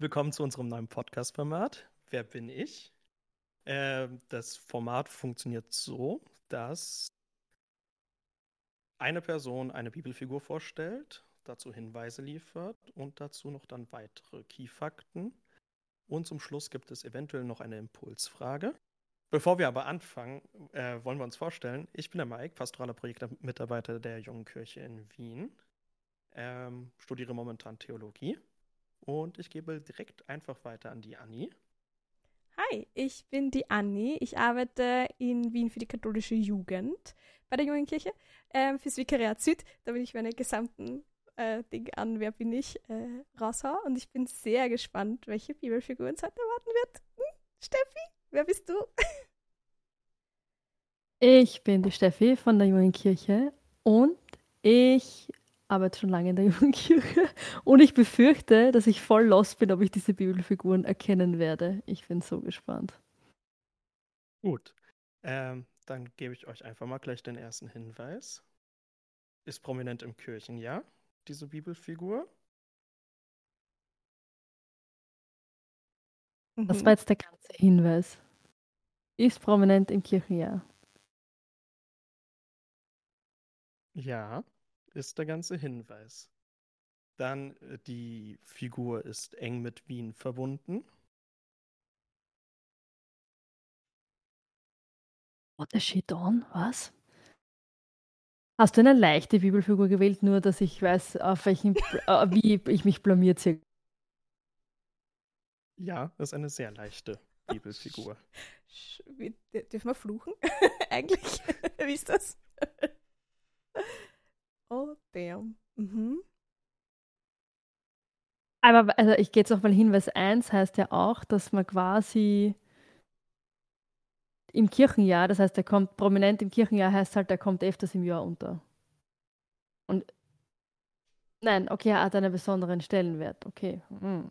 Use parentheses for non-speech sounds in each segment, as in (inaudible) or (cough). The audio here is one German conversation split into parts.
Willkommen zu unserem neuen Podcast-Format. Wer bin ich? Äh, das Format funktioniert so, dass eine Person eine Bibelfigur vorstellt, dazu Hinweise liefert und dazu noch dann weitere Keyfakten. Und zum Schluss gibt es eventuell noch eine Impulsfrage. Bevor wir aber anfangen, äh, wollen wir uns vorstellen. Ich bin der Mike, pastoraler Projektmitarbeiter der Jungen Kirche in Wien. Ähm, studiere momentan Theologie. Und ich gebe direkt einfach weiter an die Anni. Hi, ich bin die Anni. Ich arbeite in Wien für die katholische Jugend bei der Jungen Kirche, ähm, fürs Vikariat Süd. Da bin ich meine gesamten äh, Dinge an, wer bin ich, äh, raushau. Und ich bin sehr gespannt, welche Bibelfigur uns heute erwarten wird. Hm? Steffi, wer bist du? Ich bin die Steffi von der Jungen Kirche und ich arbeite schon lange in der (laughs) Jugendkirche und ich befürchte, dass ich voll lost bin, ob ich diese Bibelfiguren erkennen werde. Ich bin so gespannt. Gut, ähm, dann gebe ich euch einfach mal gleich den ersten Hinweis. Ist prominent im Kirchenjahr, diese Bibelfigur. Das war jetzt der ganze Hinweis. Ist prominent im Kirchenjahr. Ja ist der ganze Hinweis. Dann äh, die Figur ist eng mit Wien verbunden. What the shit on? Was? Hast du eine leichte Bibelfigur gewählt, nur dass ich weiß, auf welchen, äh, wie ich mich blamiert sehe? Ja, das ist eine sehr leichte Bibelfigur. Dürfen wir fluchen? (laughs) Eigentlich? (laughs) wie ist das? Oh, damn. Mhm. Aber also ich gehe jetzt auch mal hin, Hinweis 1 heißt ja auch, dass man quasi im Kirchenjahr, das heißt, er kommt prominent im Kirchenjahr, heißt halt, er kommt öfters im Jahr unter. Und nein, okay, er hat einen besonderen Stellenwert. Okay. Hm.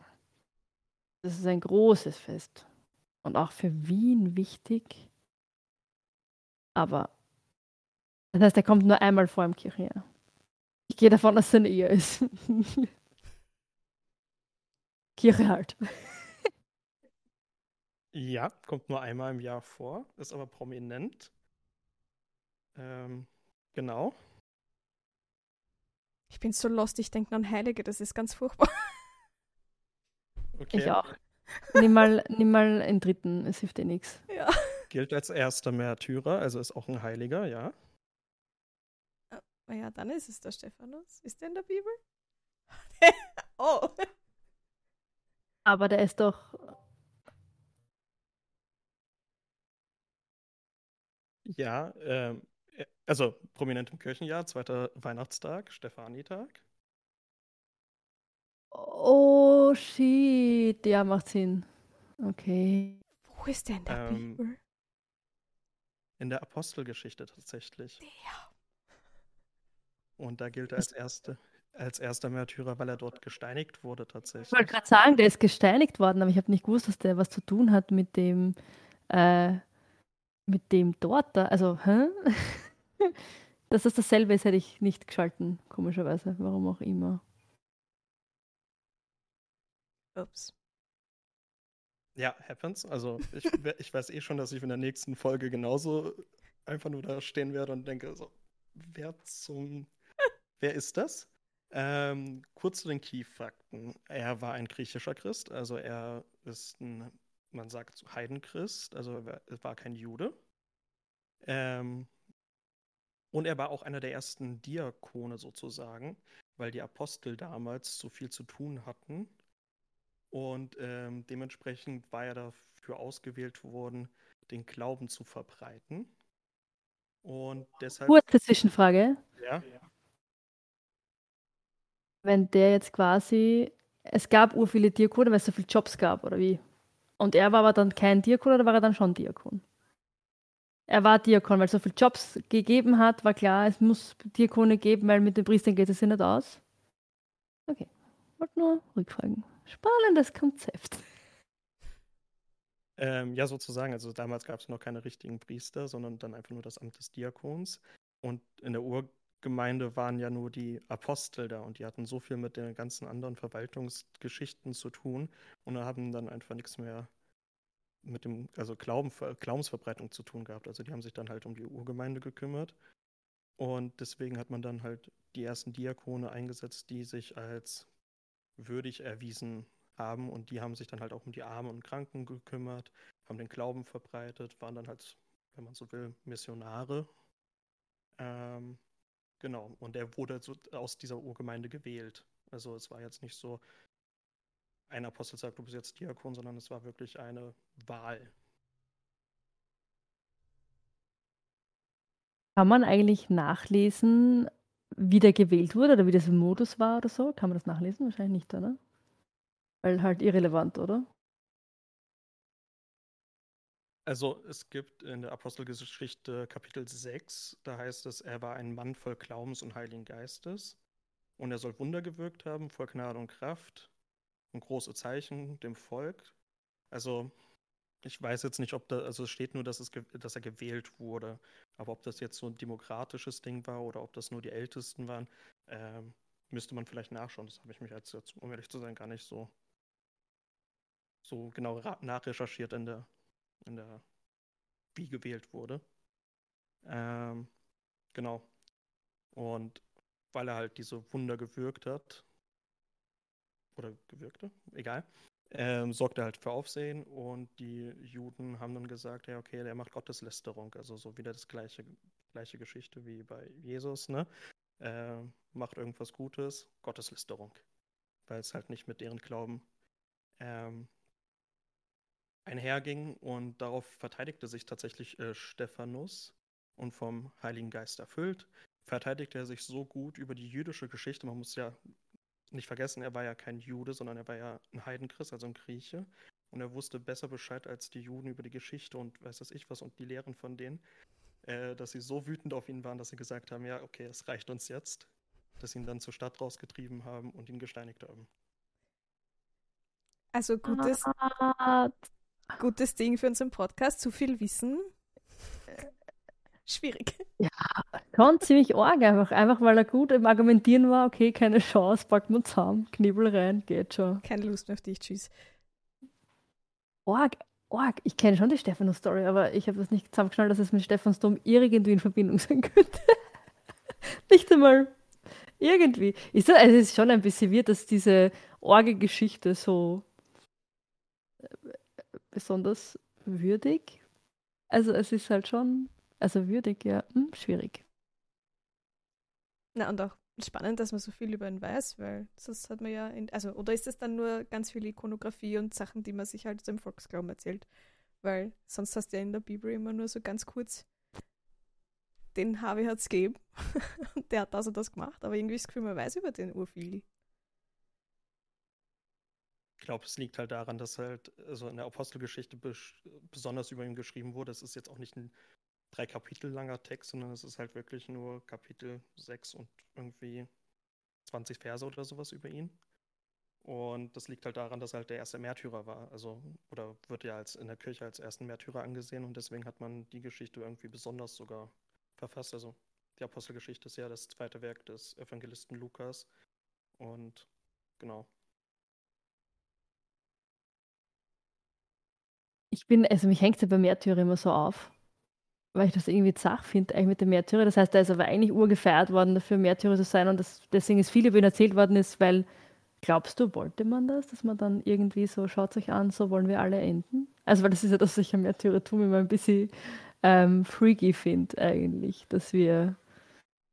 Das ist ein großes Fest. Und auch für Wien wichtig. Aber das heißt, er kommt nur einmal vor im Kirchenjahr. Ich gehe davon, dass es eine Ehe ist. (laughs) Kirche halt. Ja, kommt nur einmal im Jahr vor, ist aber prominent. Ähm, genau. Ich bin so lost, ich denke an Heilige, das ist ganz furchtbar. (laughs) Okay. Ich auch. Nimm mal, nimm mal einen dritten, es hilft dir nichts. Ja. Gilt als erster Märtyrer, also ist auch ein Heiliger, ja. Ja, dann ist es der Stephanus. Ist der in der Bibel? oh. Aber der ist doch. Ja, ähm, äh, also prominent im Kirchenjahr, zweiter Weihnachtstag, Stefanitag. Oh, shit. Ja, macht Sinn. Okay. Wo ist der in der ähm, Bibel? In der Apostelgeschichte tatsächlich. Der. Und da gilt er als, erste, als erster Märtyrer, weil er dort gesteinigt wurde tatsächlich. Ich wollte gerade sagen, der ist gesteinigt worden, aber ich habe nicht gewusst, dass der was zu tun hat mit dem, äh, mit dem dort da. Also, hä? dass (laughs) das dasselbe ist, hätte ich nicht geschalten, komischerweise. Warum auch immer. Ups. Ja, happens. Also ich, (laughs) ich weiß eh schon, dass ich in der nächsten Folge genauso einfach nur da stehen werde und denke so, wer zum Wer ist das? Ähm, kurz zu den Key-Fakten. Er war ein griechischer Christ, also er ist ein, man sagt Heidenchrist, also er war kein Jude. Ähm, und er war auch einer der ersten Diakone sozusagen, weil die Apostel damals so viel zu tun hatten. Und ähm, dementsprechend war er dafür ausgewählt worden, den Glauben zu verbreiten. Und deshalb. Kurze Zwischenfrage. Ja wenn der jetzt quasi, es gab ur viele Diakone, weil es so viele Jobs gab, oder wie? Und er war aber dann kein Diakon oder war er dann schon Diakon? Er war Diakon, weil es so viele Jobs gegeben hat, war klar, es muss Diakone geben, weil mit den Priestern geht es ja nicht aus. Okay, wollte nur rückfragen. Spannendes Konzept. Ähm, ja, sozusagen. Also damals gab es noch keine richtigen Priester, sondern dann einfach nur das Amt des Diakons. Und in der Ur Urgemeinde waren ja nur die Apostel da und die hatten so viel mit den ganzen anderen Verwaltungsgeschichten zu tun und haben dann einfach nichts mehr mit dem, also Glauben, Glaubensverbreitung zu tun gehabt. Also die haben sich dann halt um die Urgemeinde gekümmert. Und deswegen hat man dann halt die ersten Diakone eingesetzt, die sich als würdig erwiesen haben. Und die haben sich dann halt auch um die Armen und Kranken gekümmert, haben den Glauben verbreitet, waren dann halt, wenn man so will, Missionare. Ähm, genau. Und er wurde so aus dieser Urgemeinde gewählt. Also es war jetzt nicht so, ein Apostel sagt, du bist jetzt Diakon, sondern es war wirklich eine Wahl. Kann man eigentlich nachlesen, wie der gewählt wurde oder wie das im Modus war oder so? Kann man das nachlesen? Wahrscheinlich nicht, oder? Weil halt irrelevant, oder? Also es gibt in der Apostelgeschichte Kapitel 6, da heißt es, er war ein Mann voll Glaubens und Heiligen Geistes und er soll Wunder gewirkt haben, voll Gnade und Kraft und große Zeichen dem Volk. Also ich weiß jetzt nicht, ob da, also es steht nur, dass, es, dass er gewählt wurde, aber ob das jetzt so ein demokratisches Ding war oder ob das nur die Ältesten waren, ähm, müsste man vielleicht nachschauen. Das habe ich mich jetzt, um ehrlich zu sein, gar nicht so, so genau nachrecherchiert in der, in der, wie gewählt wurde. Ähm, genau. Und weil er halt diese Wunder gewirkt hat, oder gewirkte, egal, ähm, sorgte halt für Aufsehen und die Juden haben dann gesagt, ja, okay, der macht Gotteslästerung, also so wieder das gleiche, gleiche Geschichte wie bei Jesus, ne? Äh, macht irgendwas Gutes, Gotteslästerung, weil es halt nicht mit deren Glauben ähm, einherging und darauf verteidigte sich tatsächlich äh, Stephanus und vom Heiligen Geist erfüllt, verteidigte er sich so gut über die jüdische Geschichte, man muss ja nicht vergessen, er war ja kein Jude, sondern er war ja ein Heidenchrist, also ein Grieche. Und er wusste besser Bescheid als die Juden über die Geschichte und weiß das ich was und die Lehren von denen, äh, dass sie so wütend auf ihn waren, dass sie gesagt haben, ja, okay, es reicht uns jetzt. Dass sie ihn dann zur Stadt rausgetrieben haben und ihn gesteinigt haben. Also gutes, gutes Ding für unseren Podcast, zu viel Wissen. Schwierig. Ja, schon ziemlich arg einfach. Einfach weil er gut im Argumentieren war, okay, keine Chance, packen wir zusammen, Knibbel rein, geht schon. Keine Lust mehr auf dich, tschüss. Arg, arg. Ich kenne schon die Stephanus-Story, aber ich habe das nicht zusammengeschnallt, dass es mit Stephansdom irgendwie in Verbindung sein könnte. (laughs) nicht einmal irgendwie. Ist, also es ist schon ein bisschen weird, dass diese Orge-Geschichte so äh, besonders würdig. Also es ist halt schon also würdig, ja, hm, schwierig. Na, und auch spannend, dass man so viel über ihn weiß, weil sonst hat man ja, in, also, oder ist es dann nur ganz viel Ikonografie und Sachen, die man sich halt so im Volksglauben erzählt? Weil sonst hast du ja in der Bibel immer nur so ganz kurz, den Harvey hat es gegeben und (laughs) der hat das und das gemacht, aber irgendwie ist das Gefühl, man weiß über den urviel. Ich glaube, es liegt halt daran, dass halt also in der Apostelgeschichte besonders über ihn geschrieben wurde. Es ist jetzt auch nicht ein drei Kapitel langer Text, sondern es ist halt wirklich nur Kapitel 6 und irgendwie 20 Verse oder sowas über ihn. Und das liegt halt daran, dass er halt der erste Märtyrer war. Also, oder wird ja als in der Kirche als ersten Märtyrer angesehen und deswegen hat man die Geschichte irgendwie besonders sogar verfasst. Also die Apostelgeschichte ist ja das zweite Werk des Evangelisten Lukas. Und genau. Ich bin, also mich hängt es ja bei Märtyrer immer so auf, weil ich das irgendwie zach finde, eigentlich mit dem Märtyrer. Das heißt, er ist aber eigentlich urgefeiert worden dafür, Märtyrer zu sein und das, deswegen ist viel über ihn erzählt worden ist, weil, glaubst du, wollte man das, dass man dann irgendwie so, schaut euch an, so wollen wir alle enden? Also, weil das ist ja das, was ich am Märtyrertum immer ein bisschen ähm, freaky finde, eigentlich, dass wir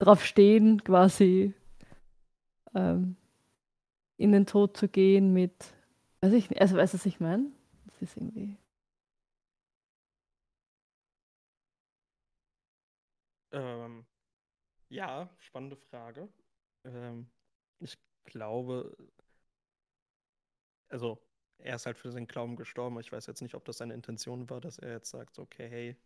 drauf stehen, quasi ähm, in den Tod zu gehen mit, weiß ich nicht, also weißt du, was ich meine? Das ist irgendwie Ähm, ja, spannende Frage. Ähm, ich glaube, also er ist halt für seinen Glauben gestorben. Ich weiß jetzt nicht, ob das seine Intention war, dass er jetzt sagt, okay, hey,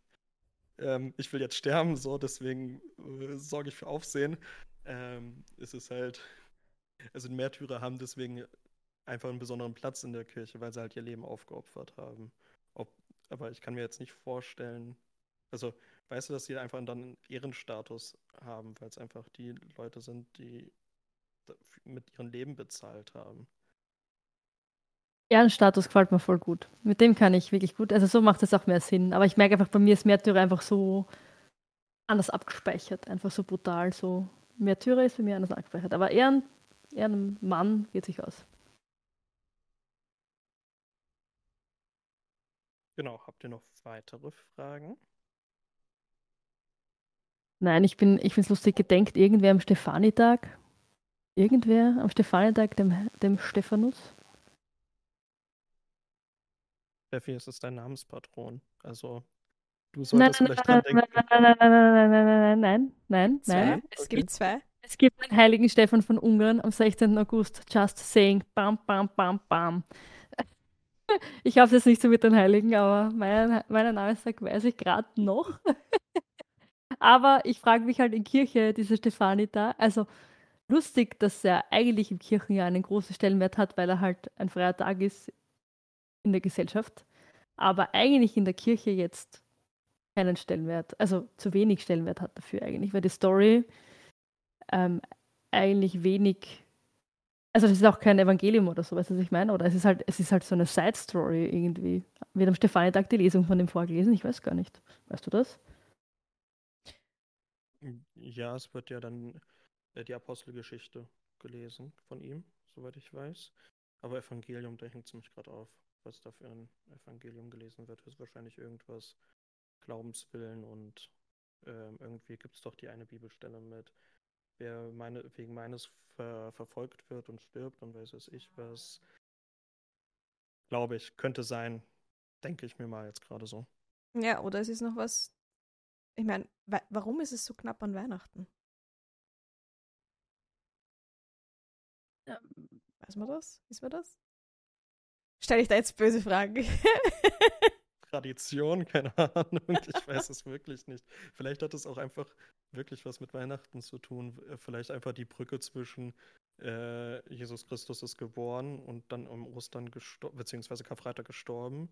ähm, ich will jetzt sterben, so, deswegen äh, sorge ich für Aufsehen. Ähm, es ist halt, also Märtyrer haben deswegen einfach einen besonderen Platz in der Kirche, weil sie halt ihr Leben aufgeopfert haben. Ob, aber ich kann mir jetzt nicht vorstellen, also weißt du, dass sie einfach dann einen Ehrenstatus haben, weil es einfach die Leute sind, die mit ihrem Leben bezahlt haben. Ehrenstatus gefällt mir voll gut. Mit dem kann ich wirklich gut. Also so macht es auch mehr Sinn. Aber ich merke einfach, bei mir ist Märtyrer einfach so anders abgespeichert. Einfach so brutal. So Märtyrer ist bei mir anders abgespeichert. Aber Ehren, Ehrenmann geht sich aus. Genau, habt ihr noch weitere Fragen? Nein, ich bin, ich finde es lustig, gedenkt irgendwer am Stefanitag? Irgendwer am Stefanitag, dem, dem Stephanus? Steffi, es ist dein Namenspatron. Also, du solltest nein, vielleicht nein, dran denken. Nein, nein, nein, nein, nein, nein, nein, nein. Es gibt zwei. Es gibt den heiligen Stefan von Ungarn am 16. August. Just saying. Bam, bam, bam, bam. Ich habe es jetzt nicht so mit den Heiligen, aber meinen meine Namenstag weiß ich gerade noch. Aber ich frage mich halt in Kirche, diese Stefanita, also lustig, dass er eigentlich im Kirchenjahr einen großen Stellenwert hat, weil er halt ein freier Tag ist in der Gesellschaft, aber eigentlich in der Kirche jetzt keinen Stellenwert, also zu wenig Stellenwert hat dafür eigentlich, weil die Story ähm, eigentlich wenig, also es ist auch kein Evangelium oder so, weißt du, was ich meine? Oder es ist halt, es ist halt so eine Side-Story irgendwie. Wird am Stefanitag die Lesung von dem vorgelesen? Ich weiß gar nicht. Weißt du das? Ja, es wird ja dann äh, die Apostelgeschichte gelesen von ihm, soweit ich weiß. Aber Evangelium, da hängt es mich gerade auf was da für ein Evangelium gelesen wird, ist wahrscheinlich irgendwas Glaubenswillen und ähm, irgendwie gibt es doch die eine Bibelstelle mit, wer meine, wegen meines ver verfolgt wird und stirbt und weiß es ich was. Glaube ich, könnte sein, denke ich mir mal jetzt gerade so. Ja, oder es ist noch was. Ich meine, wa warum ist es so knapp an Weihnachten? Ja. Weiß man das? Ist man das? Stelle ich da jetzt böse Fragen? (laughs) Tradition, keine Ahnung. Ich weiß es wirklich nicht. Vielleicht hat es auch einfach wirklich was mit Weihnachten zu tun. Vielleicht einfach die Brücke zwischen äh, Jesus Christus ist geboren und dann um Ostern gestorben, beziehungsweise Karfreitag gestorben.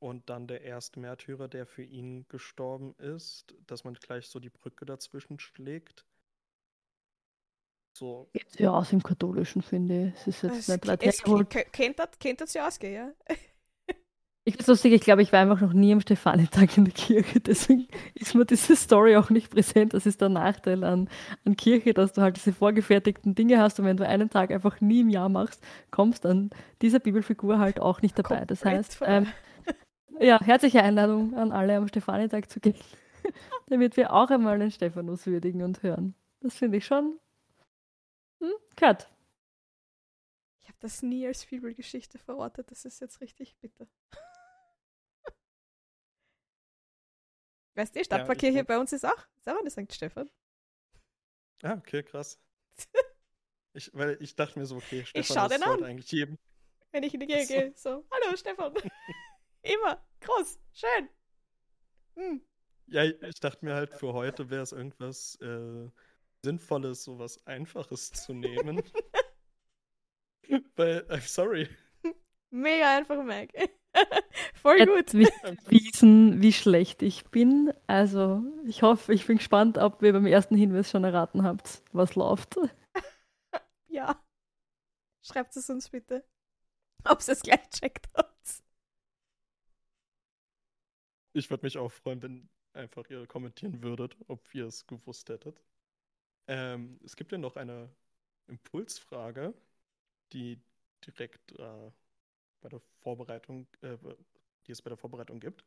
Und dann der erste Märtyrer, der für ihn gestorben ist, dass man gleich so die Brücke dazwischen schlägt. So. Geht ja aus im Katholischen, finde ich. Es ist jetzt es, nicht hergeholt. Kennt das, kennt das ja ausgehen, ja? (laughs) Ich finde es lustig, ich glaube, ich war einfach noch nie am Stefanitag in der Kirche, (laughs) deswegen ist mir diese Story auch nicht präsent. Das ist der Nachteil an, an Kirche, dass du halt diese vorgefertigten Dinge hast und wenn du einen Tag einfach nie im Jahr machst, kommst an dieser Bibelfigur halt auch nicht dabei. Das heißt, ähm, ja, herzliche Einladung an alle am Stefanitag zu gehen, (laughs) damit wir auch einmal den Stephanus würdigen und hören. Das finde ich schon hm? Cut. Ich habe das nie als Bibelgeschichte verortet. Das ist jetzt richtig bitter. (laughs) weißt du, Stadtpfarrkirche ja, bei uns ist auch, ist auch eine St. Stefan. Ah, okay, krass. (laughs) ich, weil ich dachte mir so, okay, Stefan, ich schau den an. eigentlich jedem. Wenn ich in die Kirche so. gehe, so, hallo Stefan. Immer, groß, schön. Hm. Ja, ich dachte mir halt, für heute wäre es irgendwas äh, Sinnvolles, sowas Einfaches zu nehmen. (laughs) Weil, I'm sorry. Mega einfach, Mac. (laughs) Voll gut. wissen, wie schlecht ich bin. Also, ich hoffe, ich bin gespannt, ob ihr beim ersten Hinweis schon erraten habt, was läuft. (laughs) ja. Schreibt es uns bitte. Ob es gleich checkt habt. Ich würde mich auch freuen, wenn einfach ihr kommentieren würdet, ob ihr es gewusst hättet. Ähm, es gibt ja noch eine Impulsfrage, die direkt äh, bei der Vorbereitung, äh, die es bei der Vorbereitung gibt.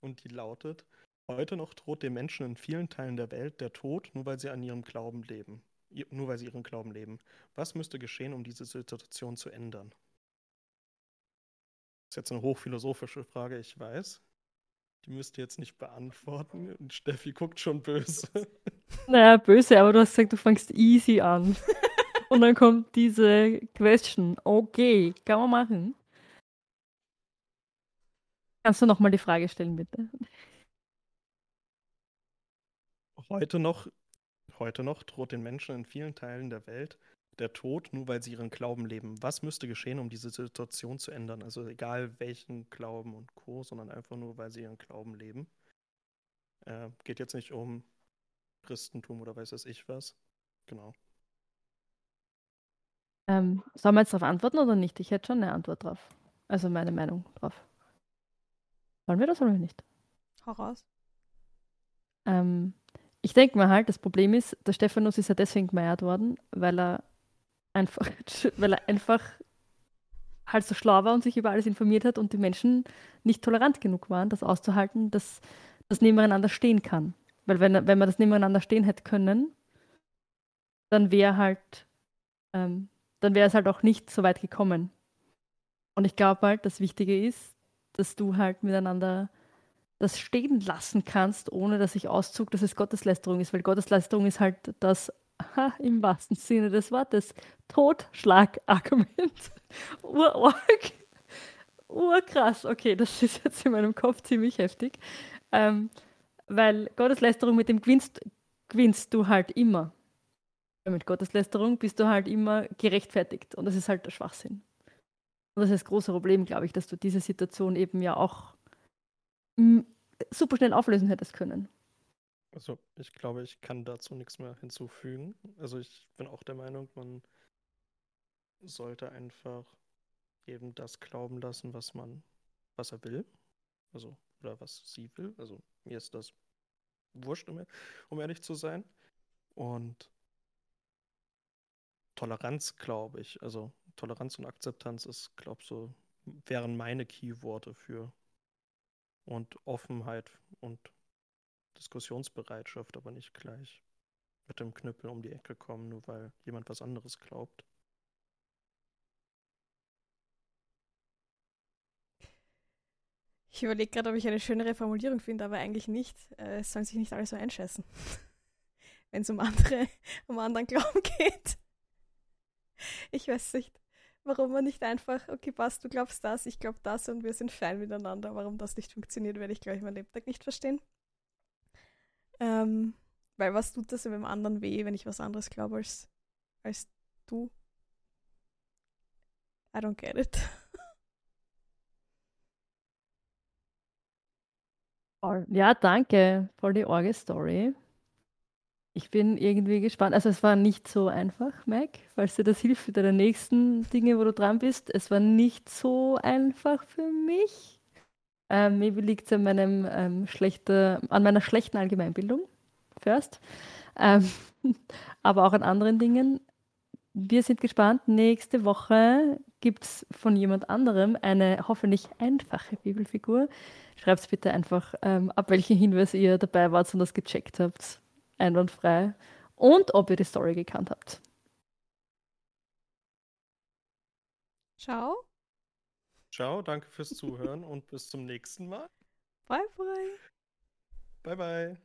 Und die lautet: Heute noch droht den Menschen in vielen Teilen der Welt der Tod, nur weil sie an ihrem Glauben leben. Nur weil sie ihren Glauben leben. Was müsste geschehen, um diese Situation zu ändern? Das ist jetzt eine hochphilosophische Frage, ich weiß. Die müsst ihr jetzt nicht beantworten. Und Steffi guckt schon böse. (laughs) Naja, böse, aber du hast gesagt, du fängst easy an. (laughs) Und dann kommt diese Question. Okay, kann man machen. Kannst du nochmal die Frage stellen, bitte? Heute noch, heute noch droht den Menschen in vielen Teilen der Welt der Tod, nur weil sie ihren Glauben leben. Was müsste geschehen, um diese Situation zu ändern? Also egal welchen Glauben und Co., sondern einfach nur, weil sie ihren Glauben leben. Äh, geht jetzt nicht um Christentum oder weiß es ich was. Genau. Ähm, sollen wir jetzt darauf antworten oder nicht? Ich hätte schon eine Antwort drauf. Also meine Meinung drauf. Sollen wir das oder nicht? Hau raus. Ähm, ich denke mal halt, das Problem ist, der Stephanus ist ja deswegen gemeiert worden, weil er einfach, (laughs) weil er einfach halt so schlau war und sich über alles informiert hat und die Menschen nicht tolerant genug waren, das auszuhalten, dass das nebeneinander stehen kann. Weil wenn, wenn man das nebeneinander stehen hätte können, dann wäre halt, ähm, dann wäre es halt auch nicht so weit gekommen. Und ich glaube halt, das Wichtige ist, dass du halt miteinander das stehen lassen kannst, ohne dass ich auszug, dass es Gotteslästerung ist, weil Gotteslästerung ist halt das (laughs) im wahrsten Sinne des Wortes Totschlagargument. (laughs) Urorg. (laughs) Urkrass. Okay, das ist jetzt in meinem Kopf ziemlich heftig. Ähm, weil Gotteslästerung mit dem gewinnst, gewinnst du halt immer. Mit Gotteslästerung bist du halt immer gerechtfertigt. Und das ist halt der Schwachsinn. Und das ist das große Problem, glaube ich, dass du diese Situation eben ja auch super schnell auflösen hättest können. Also ich glaube, ich kann dazu nichts mehr hinzufügen. Also ich bin auch der Meinung, man sollte einfach eben das glauben lassen, was man, was er will. Also, oder was sie will. Also mir ist das wurscht, um, um ehrlich zu sein. Und Toleranz, glaube ich, also Toleranz und Akzeptanz ist, glaube ich, so, wären meine Keyworte für und Offenheit und Diskussionsbereitschaft, aber nicht gleich mit dem Knüppel um die Ecke kommen, nur weil jemand was anderes glaubt. Ich überlege gerade, ob ich eine schönere Formulierung finde, aber eigentlich nicht. Äh, es sollen sich nicht alle so einschätzen. (laughs) Wenn es um andere, um anderen Glauben geht. Ich weiß nicht warum man nicht einfach, okay, passt, du glaubst das, ich glaube das und wir sind fein miteinander. Warum das nicht funktioniert, werde ich, glaube ich, mein Lebtag nicht verstehen. Ähm, weil was tut das dem anderen weh, wenn ich was anderes glaube als, als du? I don't get it. Ja, danke. Voll die Orge-Story. Ich bin irgendwie gespannt. Also es war nicht so einfach, Mike, falls dir das hilft für deine nächsten Dinge, wo du dran bist. Es war nicht so einfach für mich. Ähm, maybe liegt es an, ähm, an meiner schlechten Allgemeinbildung, first. Ähm, (laughs) aber auch an anderen Dingen. Wir sind gespannt. Nächste Woche gibt es von jemand anderem eine hoffentlich einfache Bibelfigur. Schreibt bitte einfach ähm, ab, welchen Hinweis ihr dabei wart und das gecheckt habt einwandfrei und ob ihr die Story gekannt habt. Ciao. Ciao, danke fürs Zuhören und bis zum nächsten Mal. Bye, bye. Bye, bye.